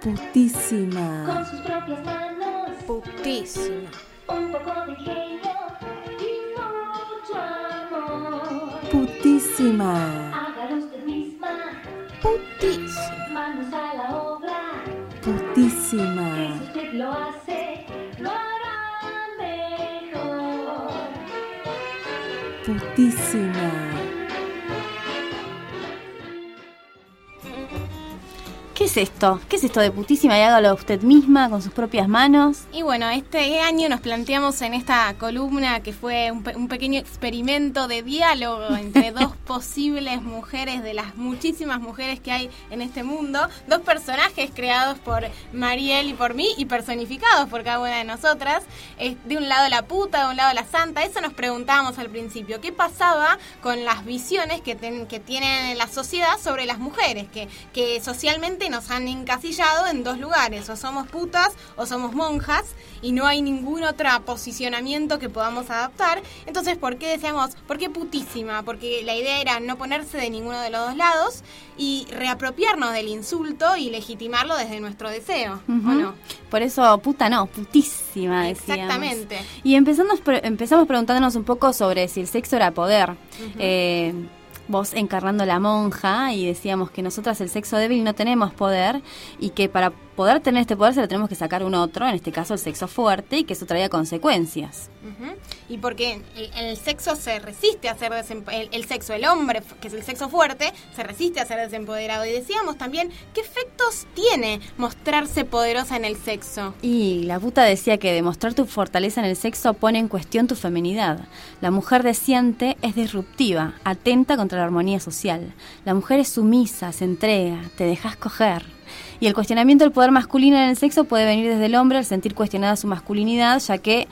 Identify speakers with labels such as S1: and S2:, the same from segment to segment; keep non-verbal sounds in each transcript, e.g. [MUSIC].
S1: Putísima.
S2: Con sus propias manos.
S3: Putísima.
S2: Un poco de ingenio y mucho amor.
S1: Putísima.
S2: Hágalo usted misma.
S3: Putísima.
S2: Manos a la obra.
S1: Putísima.
S2: Si usted lo hace, lo hará mejor.
S1: Putísima.
S4: Es esto? ¿Qué es esto de putísima y hágalo usted misma con sus propias manos?
S3: Y bueno, este año nos planteamos en esta columna que fue un, pe- un pequeño experimento de diálogo [LAUGHS] entre dos posibles mujeres de las muchísimas mujeres que hay en este mundo, dos personajes creados por Mariel y por mí y personificados por cada una de nosotras. Eh, de un lado la puta, de un lado la santa. Eso nos preguntábamos al principio. ¿Qué pasaba con las visiones que, ten- que tiene la sociedad sobre las mujeres? Que, que socialmente nos han encasillado en dos lugares. O somos putas o somos monjas y no hay ningún otro posicionamiento que podamos adaptar. Entonces, ¿por qué decíamos, por qué putísima? Porque la idea era no ponerse de ninguno de los dos lados y reapropiarnos del insulto y legitimarlo desde nuestro deseo, ¿o
S4: Ujú.
S3: no?
S4: Por eso, puta no, putísima decíamos.
S3: Exactamente.
S4: Y empezamos, empezamos preguntándonos un poco sobre si el sexo era poder. Eh, vos encarnando la monja y decíamos que nosotras el sexo débil no tenemos poder y que para poder tener este poder se lo tenemos que sacar un otro, en este caso el sexo fuerte, y que eso traía consecuencias.
S3: Y porque el, el sexo se resiste a ser el, el sexo, el hombre, que es el sexo fuerte, se resiste a ser desempoderado. Y decíamos también, ¿qué efectos tiene mostrarse poderosa en el sexo?
S4: Y la puta decía que demostrar tu fortaleza en el sexo pone en cuestión tu feminidad. La mujer deseante es disruptiva, atenta contra la armonía social. La mujer es sumisa, se entrega, te dejas coger. Y el cuestionamiento del poder masculino en el sexo puede venir desde el hombre al sentir cuestionada su masculinidad, ya que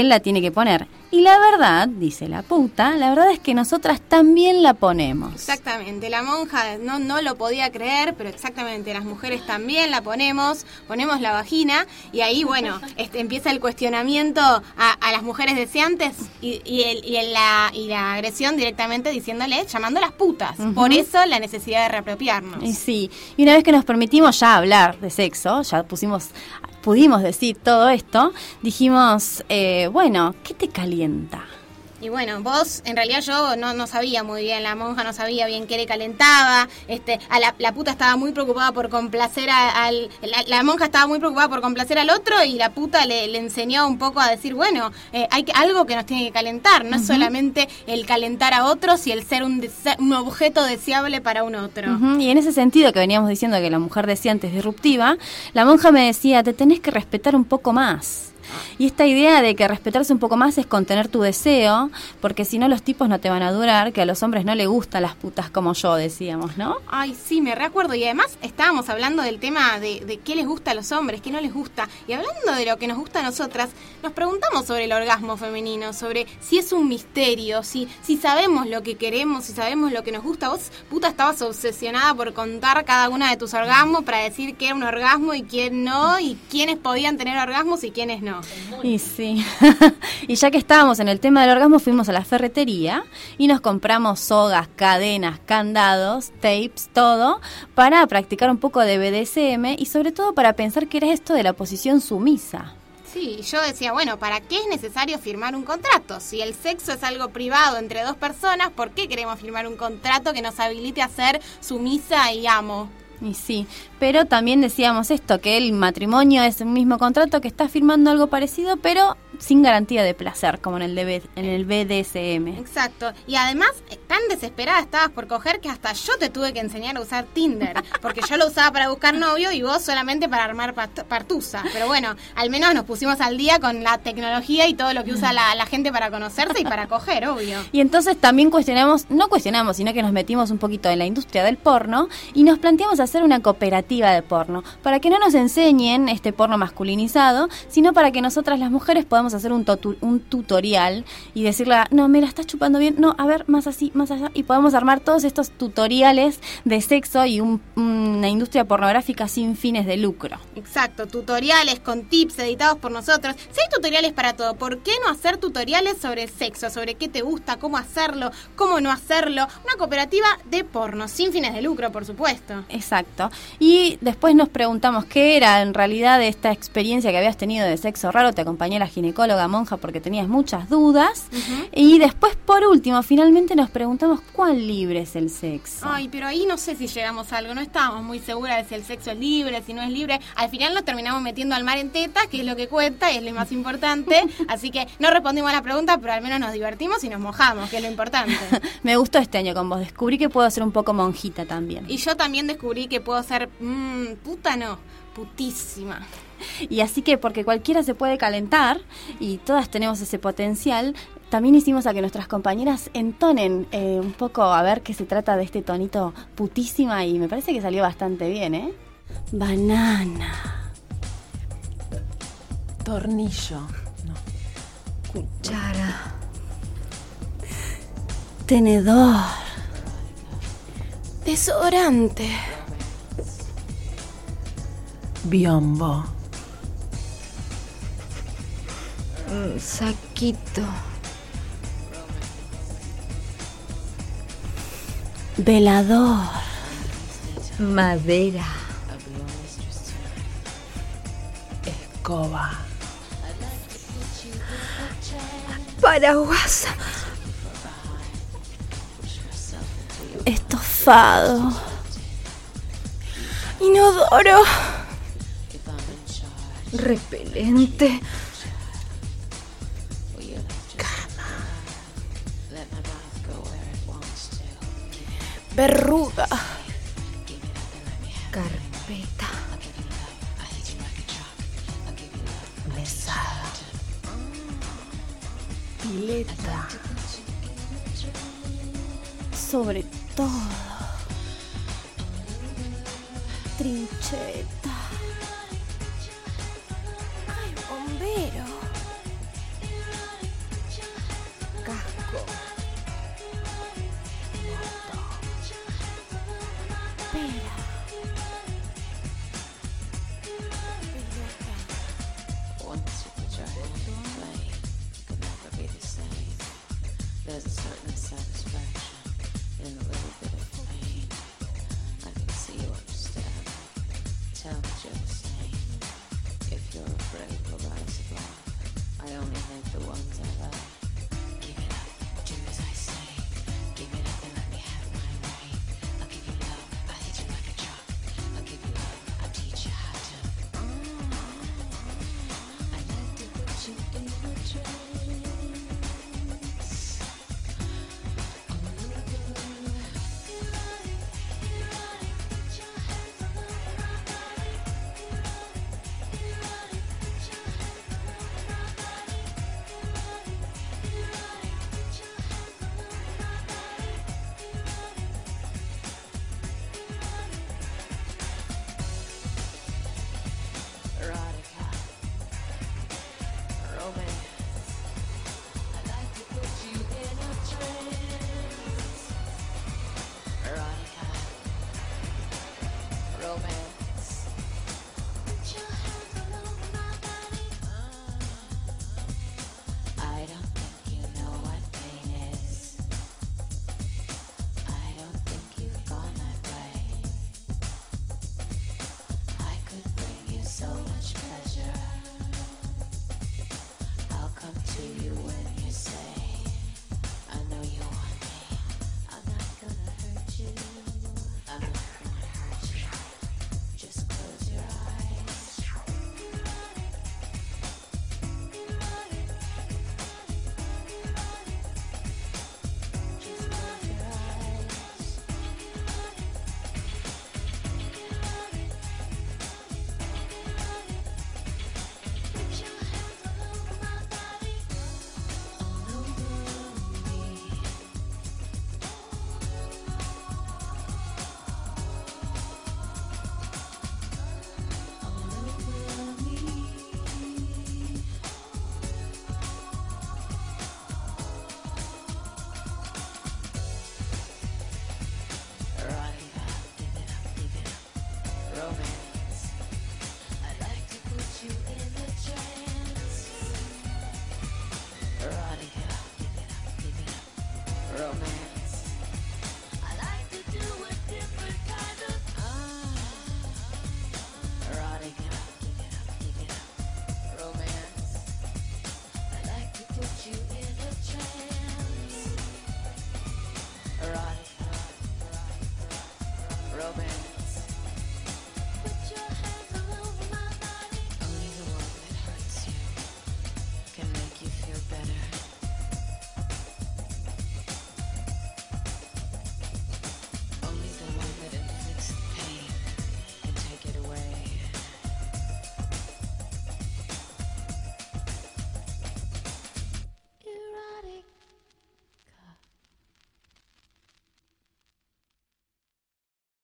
S4: él la tiene que poner. Y la verdad, dice la puta, la verdad es que nosotras también la ponemos.
S3: Exactamente, la monja no, no lo podía creer, pero exactamente, las mujeres también la ponemos, ponemos la vagina y ahí, bueno, [LAUGHS] este, empieza el cuestionamiento a, a las mujeres deseantes y, y, el- y el- la, y la agresión directamente diciéndole, llamándolas putas.
S4: Ujú.
S3: Por eso la necesidad de reapropiarnos.
S4: Y sí, y una vez que nos permitimos ya hablar de sexo, ya pusimos, pudimos decir todo esto, dijimos, eh, bueno, ¿qué te calienta?
S3: Y bueno, vos, en realidad yo no, no sabía muy bien, la monja no sabía bien qué le calentaba, este, a la, la puta estaba muy preocupada por complacer a- al, la, la monja estaba muy preocupada por complacer al otro y la puta le, le enseñó un poco a decir, bueno, eh, hay que, algo que nos tiene que calentar, no es solamente el calentar a otros y el ser un, un objeto deseable para un otro.
S4: Y en ese sentido que veníamos diciendo que la mujer deseante es disruptiva, la monja me decía, te tenés que respetar un poco más. Y esta idea de que respetarse un poco más es contener tu deseo, porque si no los tipos no te van a durar, que a los hombres no les gustan las putas como yo, decíamos, ¿no?
S3: Ay, sí, me recuerdo. Y además estábamos hablando del tema de, de qué les gusta a los hombres, qué no les gusta. Y hablando de lo que nos gusta a nosotras, nos preguntamos sobre el orgasmo femenino, sobre si es un misterio, si, si sabemos lo que queremos, si sabemos lo que nos gusta. Vos, puta, estabas obsesionada por contar cada una de tus orgasmos para decir qué era un orgasmo y quién no, y quiénes podían tener orgasmos y quiénes no.
S4: Y sí. [LAUGHS] y ya que estábamos en el tema del orgasmo, fuimos a la ferretería y nos compramos sogas, cadenas, candados, tapes, todo, para practicar un poco de BDSM y sobre todo para pensar qué era esto de la posición sumisa.
S3: Sí, yo decía, bueno, ¿para qué es necesario firmar un contrato? Si el sexo es algo privado entre dos personas, ¿por qué queremos firmar un contrato que nos habilite a ser sumisa y amo?
S4: Y sí, pero también decíamos esto, que el matrimonio es un mismo contrato que está firmando algo parecido, pero sin garantía de placer, como en el, DB en el BDSM.
S3: Exacto. Y además, eh, tan desesperada estabas por coger que hasta yo te tuve que enseñar a usar Tinder. [LAUGHS] Porque yo lo usaba para buscar novio y vos solamente para armar partusa. Pero bueno, al menos nos pusimos al día con la tecnología y todo lo que usa la, la gente para conocerse y para coger, obvio.
S4: Y entonces también cuestionamos, no cuestionamos, sino que nos metimos un poquito en la industria del porno y nos planteamos hacer una cooperativa de porno, para que no nos enseñen este porno masculinizado, sino para que nosotras las mujeres podamos hacer un, un tutorial y decirle, no, me la estás chupando bien, no, a ver, más así, más allá, y podemos armar todos estos tutoriales de sexo y un- una industria pornográfica sin fines de lucro.
S3: Exacto, tutoriales con tips editados por nosotros. Si hay tutoriales para todo, ¿por qué no hacer tutoriales sobre sexo, sobre qué te gusta, cómo hacerlo, cómo no hacerlo? Una cooperativa de porno, sin fines de lucro, por supuesto.
S4: Exacto. Y después nos preguntamos qué era en realidad esta experiencia que habías tenido de sexo raro. Te acompañé la ginecóloga monja porque tenías muchas dudas. Y después, por último, finalmente nos preguntamos cuán libre es el sexo.
S3: Ay, pero ahí no sé si llegamos a algo, no estábamos muy seguras de si el sexo es libre, si no es libre. Al final nos terminamos metiendo al mar en tetas, que es lo que cuenta y es lo más importante. [LAUGHS] Así que no respondimos a la pregunta, pero al menos nos divertimos y nos mojamos, que es lo importante. [LAUGHS]
S4: Me gustó este año con vos. Descubrí que puedo ser un poco monjita también.
S3: Y yo también descubrí que puedo ser, mmm, puta no, putísima. [LAUGHS]
S4: Y así que porque cualquiera se puede calentar y todas tenemos ese potencial, también hicimos a que nuestras compañeras entonen eh, un poco a ver qué se trata de este tonito putísima y me parece que salió bastante bien, ¿eh? Banana,
S1: Tornillo. No.
S4: cuchara, tenedor,
S3: Desodorante.
S1: Biombo.
S5: Saquito.
S4: velador,
S5: Madera.
S1: Escoba.
S5: Paraguas.
S4: estofado,
S3: Inodoro.
S5: Repelente.
S3: Verruga.
S5: Carpeta.
S1: Mesada. Pileta.
S4: sobre todo, trincheta,
S6: There's a certain satisfaction in a little bit of pain. I can see you understand. Tell me you're the same. If you're afraid, we'll rise above. I only hate the ones I love.